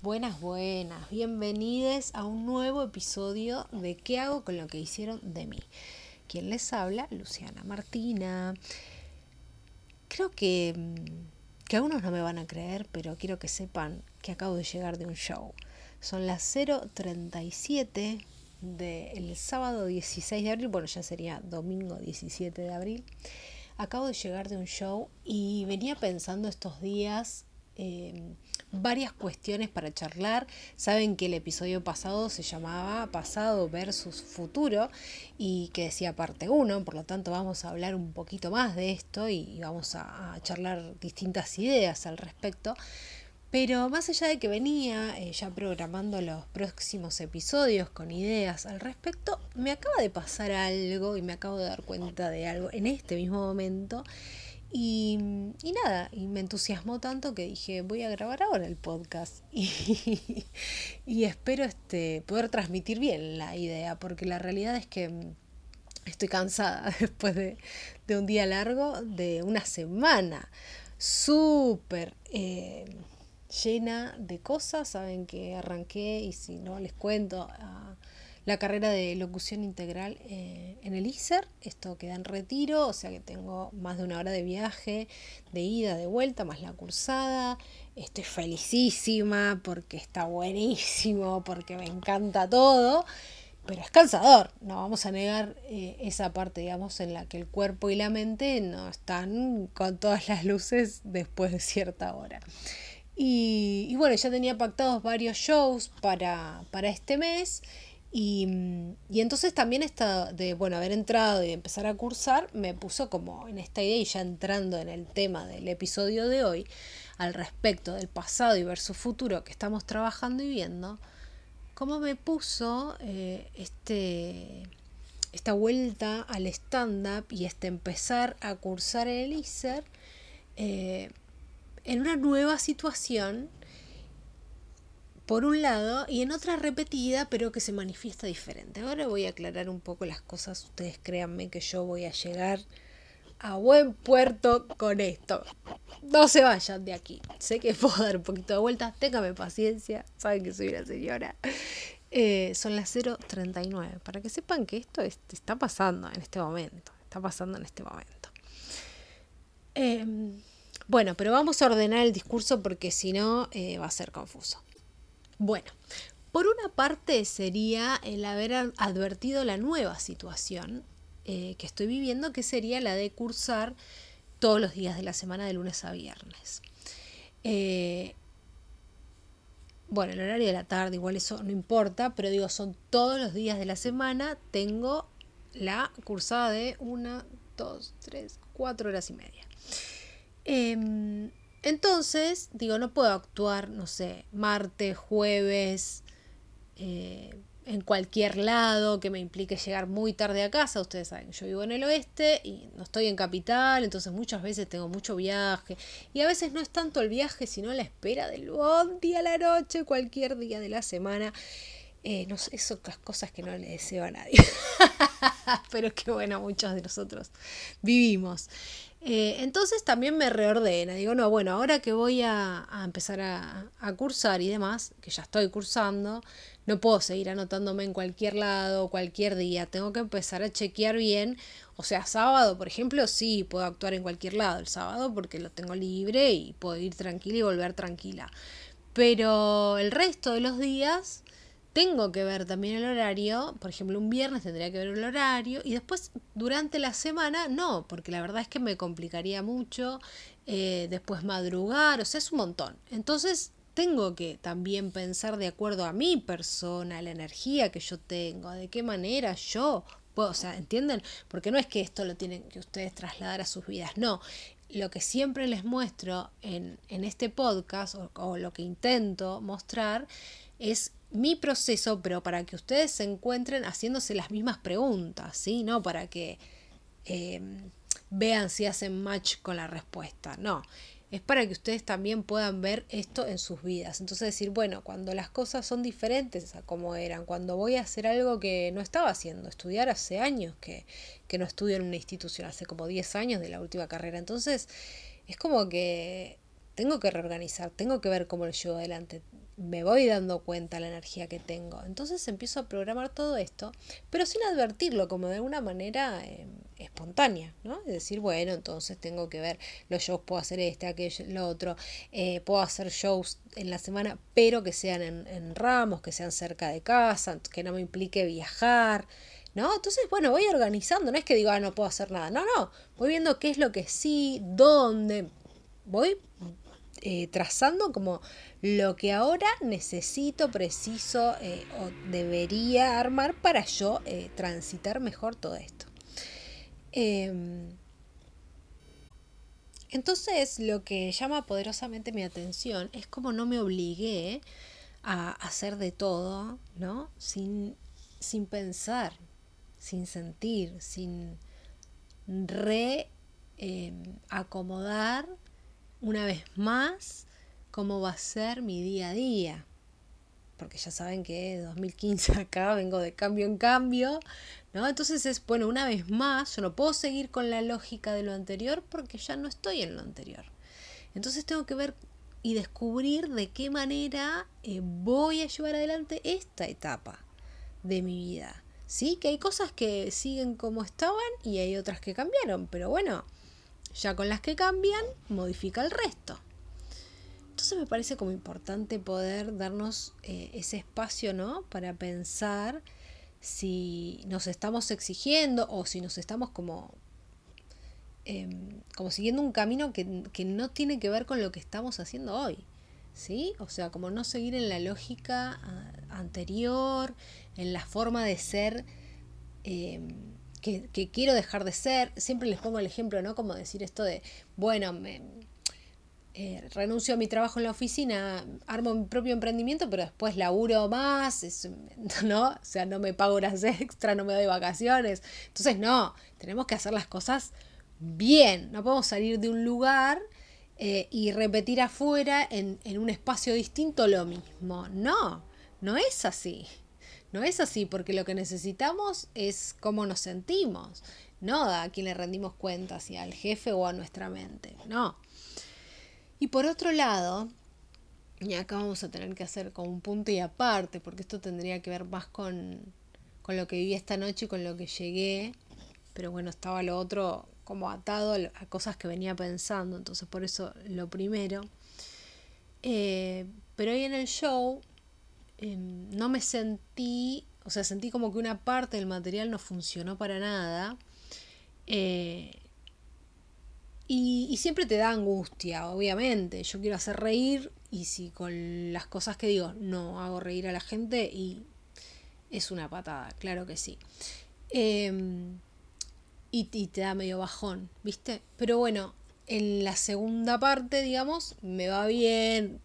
Buenas, buenas, bienvenidos a un nuevo episodio de ¿Qué hago con lo que hicieron de mí? Quien les habla, Luciana Martina. Creo que, mm, que algunos no me van a creer, pero quiero que sepan que acabo de llegar de un show. Son las 0.37 del sábado 16 de abril, bueno, ya sería domingo 17 de abril. Acabo de llegar de un show y venía pensando estos días eh, varias cuestiones para charlar. Saben que el episodio pasado se llamaba Pasado versus Futuro y que decía parte 1, por lo tanto vamos a hablar un poquito más de esto y vamos a, charlar distintas ideas al respecto. Pero más allá de que venía eh, ya programando los próximos episodios con ideas al respecto, me acaba de pasar algo y me acabo de dar cuenta de algo en este mismo momento y, y, nada, y me entusiasmó tanto que dije, voy a grabar ahora el podcast y, y, espero este, poder transmitir bien la idea, porque la realidad es que estoy cansada después de, de un día largo, de una semana súper eh, llena de cosas. Saben que arranqué y si no les cuento... a la carrera de locución integral eh, en el ISER. Esto queda en retiro, o sea que tengo más de una hora de viaje, de ida, de vuelta, más la cursada. Estoy felicísima porque está buenísimo, porque me encanta todo. Pero es cansador, no vamos a negar eh, esa parte, digamos, en la que el cuerpo y la mente no están con todas las luces después de cierta hora. Y, y bueno, ya tenía pactados varios shows para, para este mes y, y, entonces también esta de bueno haber entrado y empezar a cursar me puso como en esta idea y ya entrando en el tema del episodio de hoy al respecto del pasado y versus futuro que estamos trabajando y viendo, cómo me puso eh, este, esta vuelta al stand-up y este empezar a cursar el ISER eh, en una nueva situación por un lado, y en otra repetida, pero que se manifiesta diferente. Ahora voy a aclarar un poco las cosas. Ustedes créanme que yo voy a llegar a buen puerto con esto. No se vayan de aquí. Sé que puedo dar un poquito de vuelta. Téngame paciencia. Saben que soy una señora. Eh, son las 0.39. Para que sepan que esto está pasando en este momento. Está pasando en este momento. Em, bueno, pero vamos a ordenar el discurso porque si no eh, va a ser confuso. Bueno, por una parte sería el haber advertido la nueva situación eh, que estoy viviendo, que sería la de cursar todos los días de la semana de lunes a viernes. Eh, bueno, el horario de la tarde, igual eso no importa, pero digo, son todos los días de la semana, tengo la cursada de una, dos, tres, cuatro horas y media. Em, entonces, digo, no puedo actuar, no sé, martes, jueves, eh, en cualquier lado que me implique llegar muy tarde a casa. Ustedes saben, yo vivo en el oeste y no estoy en capital, entonces muchas veces tengo mucho viaje. Y a veces no es tanto el viaje, sino la espera del buen día a la noche, cualquier día de la semana. Eh, no son las cosas que no le deseo a nadie. Pero que bueno, muchos de nosotros vivimos. Eh, entonces también me reordena, digo, no, bueno, ahora que voy a, empezar a, cursar y demás, que ya estoy cursando, no puedo seguir anotándome en cualquier lado, cualquier día, tengo que empezar a chequear bien, o sea, sábado, por ejemplo, sí, puedo actuar en cualquier lado el sábado porque lo tengo libre y puedo ir tranquila y volver tranquila, pero el resto de los días tengo que ver también el horario, por ejemplo, un viernes tendría que ver el horario y después durante la semana no, porque la verdad es que me complicaría mucho eh, después madrugar, o sea, es un montón. Entonces tengo que también pensar de acuerdo a mi persona, la energía que yo tengo, de qué manera yo puedo, o sea, ¿entienden? Porque no es que esto lo tienen que ustedes trasladar a sus vidas, no. Lo que siempre les muestro en, en este podcast o lo que intento mostrar es mi proceso, pero para que ustedes se encuentren haciéndose las mismas preguntas, ¿sí? No para que em, vean si hacen match con la respuesta, no. Es para que ustedes también puedan ver esto en sus vidas. Entonces decir, bueno, cuando las cosas son diferentes a como eran, cuando voy a hacer algo que no estaba haciendo, estudiar hace años que, que no estudio en una institución, hace como 10 años de la última carrera. Entonces es como que tengo que reorganizar, tengo que ver cómo lo llevo adelante me voy dando cuenta la energía que tengo. Entonces empiezo a programar todo esto, pero sin advertirlo, como de alguna manera eh, espontánea, ¿no? Es decir, bueno, entonces tengo que ver los shows, puedo hacer este, aquello, lo otro, eh, puedo hacer shows en la semana, pero que sean en, en ramos, que sean cerca de casa, que no me implique viajar. ¿No? Entonces, bueno, voy organizando, no es que digo, ah, no puedo hacer nada, no, no, voy viendo qué es lo que sí, dónde, voy eh, trazando como lo que ahora necesito, preciso eh, o debería armar para yo eh, transitar mejor todo esto. Em, entonces lo que llama poderosamente mi atención es como no me obligué a hacer de todo, ¿no? Sin, sin pensar, sin sentir, sin reacomodar em, una vez más cómo va a ser mi día a día. Porque ya saben que 2015 acá vengo de cambio en cambio, ¿no? Entonces es, bueno, una vez más, yo no puedo seguir con la lógica de lo anterior porque ya no estoy en lo anterior. Entonces tengo que ver y descubrir de qué manera eh, voy a llevar adelante esta etapa de mi vida. Sí, que hay cosas que siguen como estaban y hay otras que cambiaron, pero bueno, ya con las que cambian, modifica el resto. Entonces me parece como importante poder darnos eh, ese espacio, ¿no? Para pensar si nos estamos exigiendo o si nos estamos como, em, como siguiendo un camino que, que, no tiene que ver con lo que estamos haciendo hoy. ¿Sí? O sea, como no seguir en la lógica ah, anterior, en la forma de ser em, que, quiero dejar de ser. Siempre les pongo el ejemplo, ¿no? Como decir esto de, bueno, me, eh, renuncio a mi trabajo en la oficina, armo mi propio emprendimiento, pero después laburo más, ¿no? O sea, no me pago horas extra, no me doy vacaciones. Entonces, no, tenemos que hacer las cosas bien, no podemos salir de un lugar eh, y repetir afuera en, en un espacio distinto lo mismo. No, no es así. No es así, porque lo que necesitamos es cómo nos sentimos, no a quién le rendimos cuentas, si al jefe o a nuestra mente. No. Y por otro lado, y acá vamos a tener que hacer como un punto y aparte, porque esto tendría que ver más con, con lo que viví esta noche y con lo que llegué, pero bueno, estaba lo otro como atado a cosas que venía pensando, entonces por eso lo primero. Eh, pero hoy en el show no me sentí, o sea, sentí como que una parte del material no funcionó para nada. Eh, y, siempre te da angustia, obviamente. Yo quiero hacer reír y si con las cosas que digo no hago reír a la gente y es una patada, claro que sí. Em, y, te da medio bajón, ¿viste? Pero bueno, en la segunda parte, digamos, me va bien.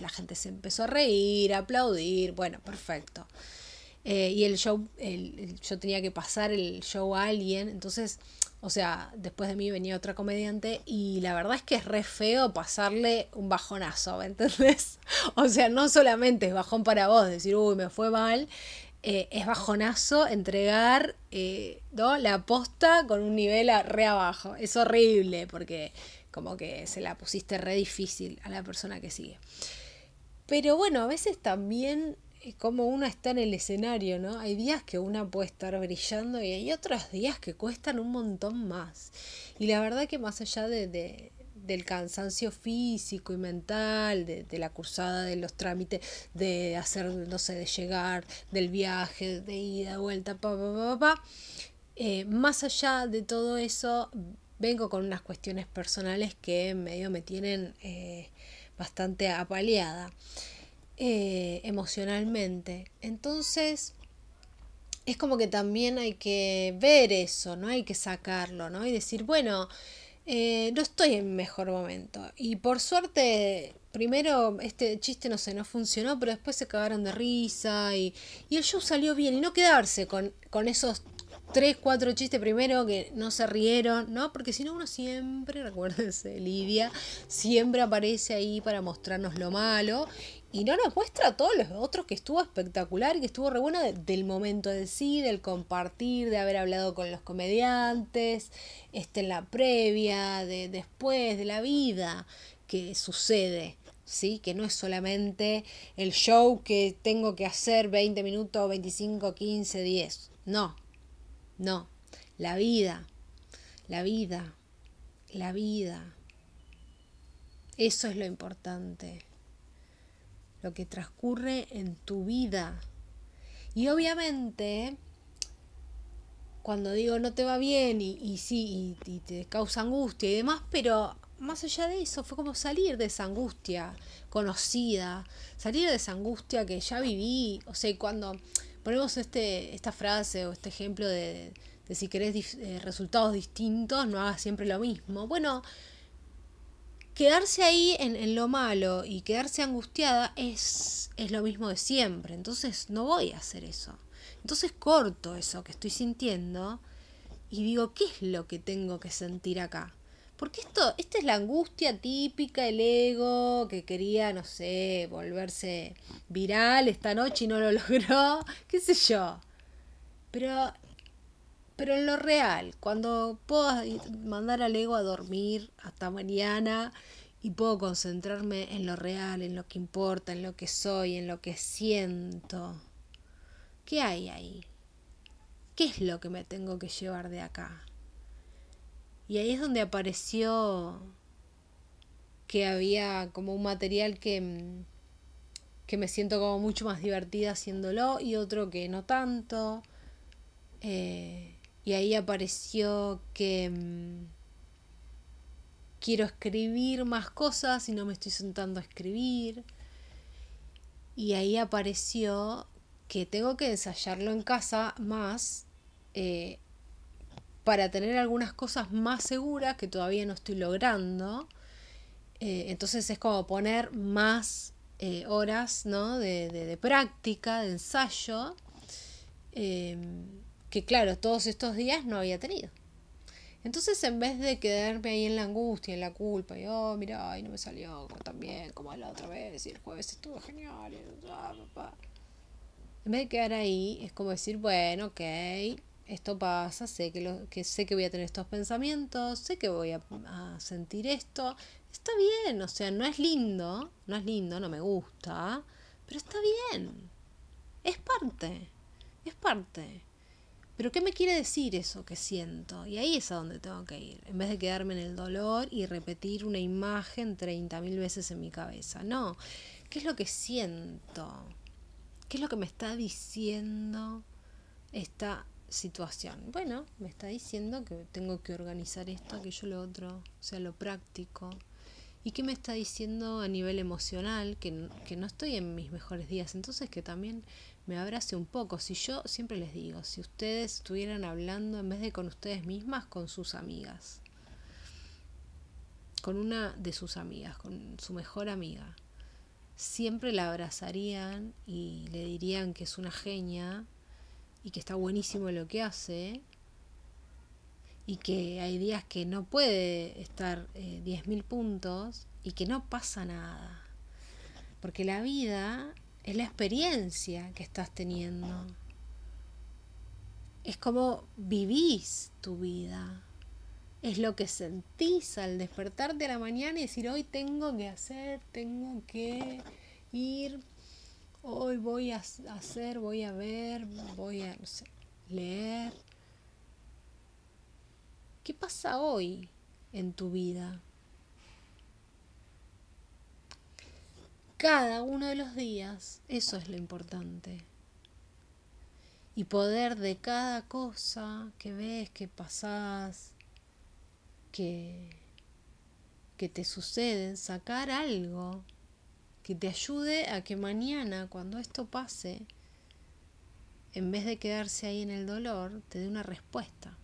La gente se empezó a reír, a aplaudir. Bueno, perfecto. Eh, y el show, yo tenía que pasar el show a alguien, entonces o sea, después de mí venía otra comediante y la verdad es que es re feo pasarle un bajonazo, ¿me entendés? O sea, no solamente es bajón para vos, decir, uy, me fue mal, eh, es bajonazo entregar eh, ¿no? la posta con un nivel re abajo. Es horrible porque como que se la pusiste re difícil a la persona que sigue. Pero bueno, a veces también como uno está en el escenario, ¿no? Hay días que una puede estar brillando y hay otros días que cuestan un montón más. Y la verdad que más allá de, del cansancio físico y mental, de, la cursada, de los trámites, de hacer, no sé, de llegar, del viaje, de ida, vuelta, pa, pa, pa, pa, eh, más allá de todo eso, vengo con unas cuestiones personales que medio me tienen eh, bastante apaleada. Eh, emocionalmente. Entonces, es como que también hay que ver eso, ¿no? Hay que sacarlo, ¿no? Y decir, bueno, eh, no estoy en mejor momento. Y por suerte, primero este chiste no sé, no funcionó, pero después se cagaron de risa y, y el show salió bien. Y no quedarse con, con esos tres, cuatro chistes primero que no se rieron, ¿no? Porque si no uno siempre, recuérdense, Lidia, siempre aparece ahí para mostrarnos lo malo y no nos muestra todos los otros que estuvo espectacular y que estuvo re bueno del momento de sí, del compartir, de haber hablado con los comediantes, este, en la previa, de después, de la vida que sucede. ¿sí? Que no es solamente el show que tengo que hacer 20 minutos, 25, 15, 10. No, no. La vida, la vida, la vida. Eso es lo importante. Lo que transcurre en tu vida. Y obviamente, cuando digo no te va bien y, sí, y, y te causa angustia y demás, pero más allá de eso, fue como salir de esa angustia conocida, salir de esa angustia que ya viví. O sea, cuando ponemos este, esta frase o este ejemplo de, de si querés eh, resultados distintos, no hagas siempre lo mismo. Bueno, quedarse ahí en, en, lo malo y quedarse angustiada es, es lo mismo de siempre. Entonces no voy a hacer eso. Entonces corto eso que estoy sintiendo y digo, ¿qué es lo que tengo que sentir acá? Porque esto, esta es la angustia típica, el ego que quería, no sé, volverse viral esta noche y no lo logró, qué sé yo. Pero, pero en lo real, cuando puedo mandar al ego a dormir hasta mañana y puedo concentrarme en lo real, en lo que importa, en lo que soy, en lo que siento. ¿Qué hay ahí? ¿Qué es lo que me tengo que llevar de acá? Y ahí es donde apareció que había como un material que, mm, que me siento como mucho más divertida haciéndolo y otro que no tanto. Eh, y ahí apareció que mm, quiero escribir más cosas y no me estoy sentando a escribir. Y ahí apareció que tengo que ensayarlo en casa más eh, para tener algunas cosas más seguras que todavía no estoy logrando. Eh, entonces es como poner más eh, horas ¿no? de, práctica, de ensayo, em, que claro, todos estos días no había tenido. Entonces en vez de quedarme ahí en la angustia, en la culpa, y oh, mira, ay, no me salió tan bien como la otra vez, y el jueves estuvo genial, en vez de quedar ahí, es como decir, bueno, ok, esto pasa, sé que, lo, que sé que voy a tener estos pensamientos, sé que voy a, sentir esto. Está bien, o sea, no es lindo, no es lindo, no me gusta, pero está bien. Es parte, es parte. Pero ¿qué me quiere decir eso que siento? Y ahí es a donde tengo que ir, en vez de quedarme en el dolor y repetir una imagen 30.000 veces en mi cabeza. No, ¿qué es lo que siento? ¿Qué es lo que me está diciendo esta situación. Bueno, me está diciendo que tengo que organizar esto, aquello, lo otro, o sea, lo práctico. ¿Y qué me está diciendo a nivel emocional? Que, que no estoy en mis mejores días. Entonces que también me abrace un poco. Si yo siempre les digo, si ustedes estuvieran hablando en vez de con ustedes mismas, con sus amigas. Con una de sus amigas, con su mejor amiga. Siempre la abrazarían y le dirían que es una genia y que está buenísimo lo que hace y que hay días que no puede estar eh, 10.000 puntos y que no pasa nada. Porque la vida es la experiencia que estás teniendo. Es como vivís tu vida. Es lo que sentís al despertarte a la mañana y decir, hoy tengo que hacer, tengo que ir hoy voy a hacer, voy a ver, voy a leer. ¿Qué pasa hoy en tu vida? Cada uno de los días, eso es lo importante. Y poder de cada cosa que ves, que pasás, que, que te suceden, sacar algo que te ayude a que mañana, cuando esto pase, en vez de quedarse ahí en el dolor, te dé una respuesta.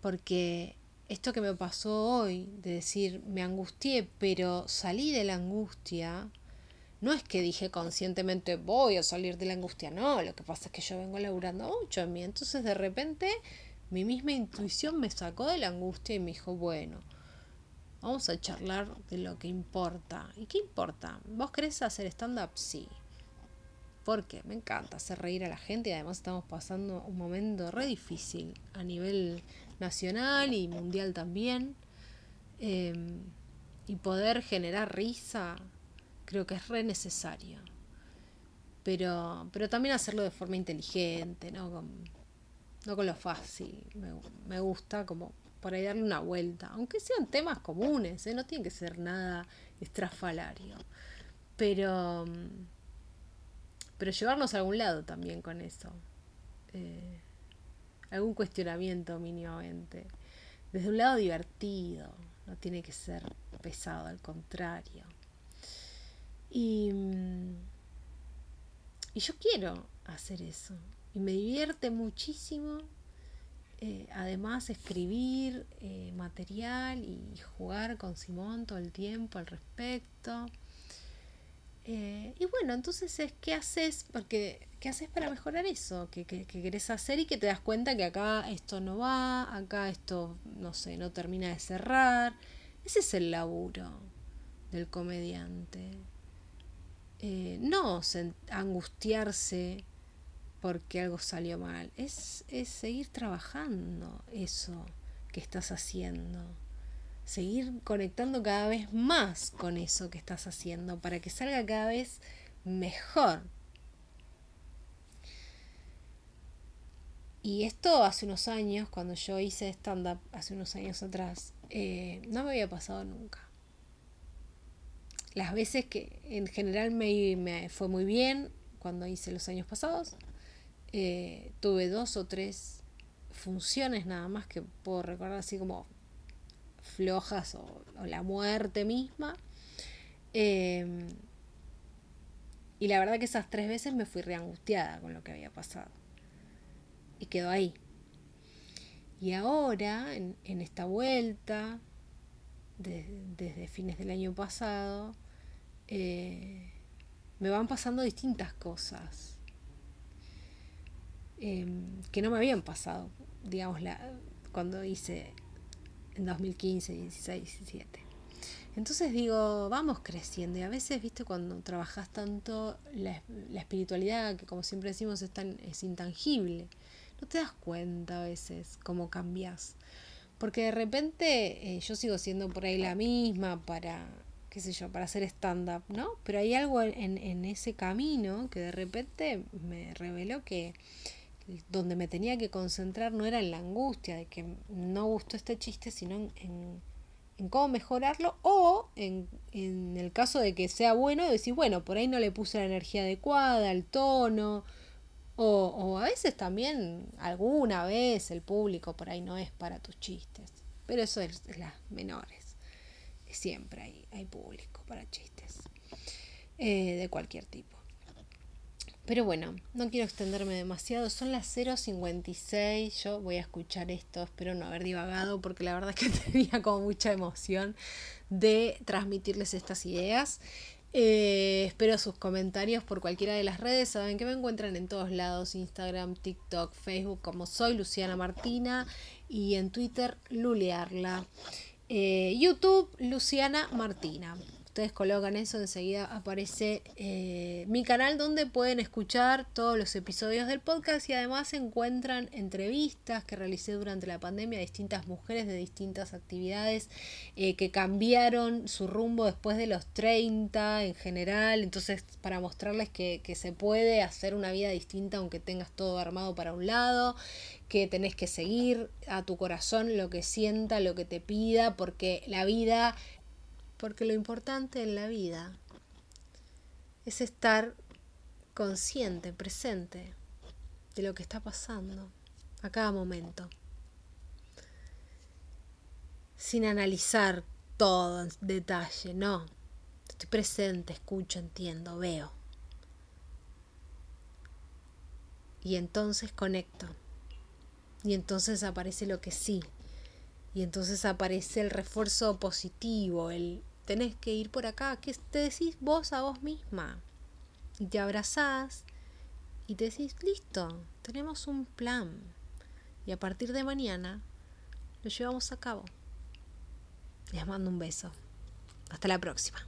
Porque esto que me pasó hoy, de decir, me angustié, pero salí de la angustia, no es que dije conscientemente voy a salir de la angustia, no, lo que pasa es que yo vengo laburando mucho en mí, entonces de repente mi misma intuición me sacó de la angustia y me dijo, bueno, Vamos a charlar de lo que importa. ¿Y qué importa? ¿Vos querés hacer stand-up? Sí. Porque me encanta hacer reír a la gente y además estamos pasando un momento re difícil a nivel nacional y mundial también. Em, y poder generar risa, creo que es re necesario. Pero, pero también hacerlo de forma inteligente, ¿no? Con, no con lo fácil. Me, me gusta como por ahí darle una vuelta, aunque sean temas comunes, ¿eh? no tiene que ser nada estrafalario. Pero, pero llevarnos a algún lado también con eso. Eh, algún cuestionamiento mínimamente. Desde un lado divertido, no tiene que ser pesado, al contrario. Y, y yo quiero hacer eso. Y me divierte muchísimo eh, además escribir eh, material y jugar con Simón todo el tiempo al respecto. Eh, y bueno, entonces es qué haces, porque qué haces para mejorar eso que, que, querés hacer y que te das cuenta que acá esto no va, acá esto, no sé, no termina de cerrar. Ese es el laburo del comediante. no angustiarse porque algo salió mal. Es, es seguir trabajando eso que estás haciendo. Seguir conectando cada vez más con eso que estás haciendo para que salga cada vez mejor. Y esto hace unos años, cuando yo hice stand-up, hace unos años atrás, eh, no me había pasado nunca. Las veces que en general me, me fue muy bien cuando hice los años pasados, eh, tuve dos o tres funciones nada más que puedo recordar así como flojas o, la muerte misma. Em, y la verdad que esas tres veces me fui reangustiada con lo que había pasado. Y quedó ahí. Y ahora, en, esta vuelta, desde fines del año pasado, eh, me van pasando distintas cosas Em, que no me habían pasado, digamos, la, cuando hice en 2015, 16, 17. Entonces digo, vamos creciendo y a veces, viste, cuando trabajas tanto, la, espiritualidad, que como siempre decimos es, tan, es intangible, no te das cuenta a veces cómo cambias. Porque de repente eh, yo sigo siendo por ahí la misma para, qué sé yo, para hacer stand-up, ¿no? Pero hay algo en, en ese camino que de repente me reveló que donde me tenía que concentrar no era en la angustia de que no gustó este chiste, sino en, cómo mejorarlo o en, en, el caso de que sea bueno, decir, bueno, por ahí no le puse la energía adecuada, el tono, o, o a veces también alguna vez el público por ahí no es para tus chistes, pero eso es, las menores, siempre hay, hay público para chistes eh, de cualquier tipo. Pero bueno, no quiero extenderme demasiado. Son las 0.56. Yo voy a escuchar esto. Espero no haber divagado porque la verdad es que tenía como mucha emoción de transmitirles estas ideas. Eh, espero sus comentarios por cualquiera de las redes. Saben que me encuentran en todos lados: Instagram, TikTok, Facebook, como soy Luciana Martina. Y en Twitter, Lulearla. Eh, YouTube, Luciana Martina ustedes colocan eso, enseguida aparece eh, mi canal donde pueden escuchar todos los episodios del podcast y además encuentran entrevistas que realicé durante la pandemia a distintas mujeres de distintas actividades eh, que cambiaron su rumbo después de los 30 en general. Entonces, para mostrarles que, que se puede hacer una vida distinta aunque tengas todo armado para un lado, que tenés que seguir a tu corazón lo que sienta, lo que te pida, porque la vida porque lo importante en la vida es estar consciente, presente de lo que está pasando a cada momento, sin analizar todo en detalle, no, estoy presente, escucho, entiendo, veo. Y entonces conecto. Y entonces aparece lo que sí. Y entonces aparece el refuerzo positivo, el tenés que ir por acá, que te decís vos a vos misma. Y te abrazás y te decís, listo, tenemos un plan. Y a partir de mañana lo llevamos a cabo. Les mando un beso. Hasta la próxima.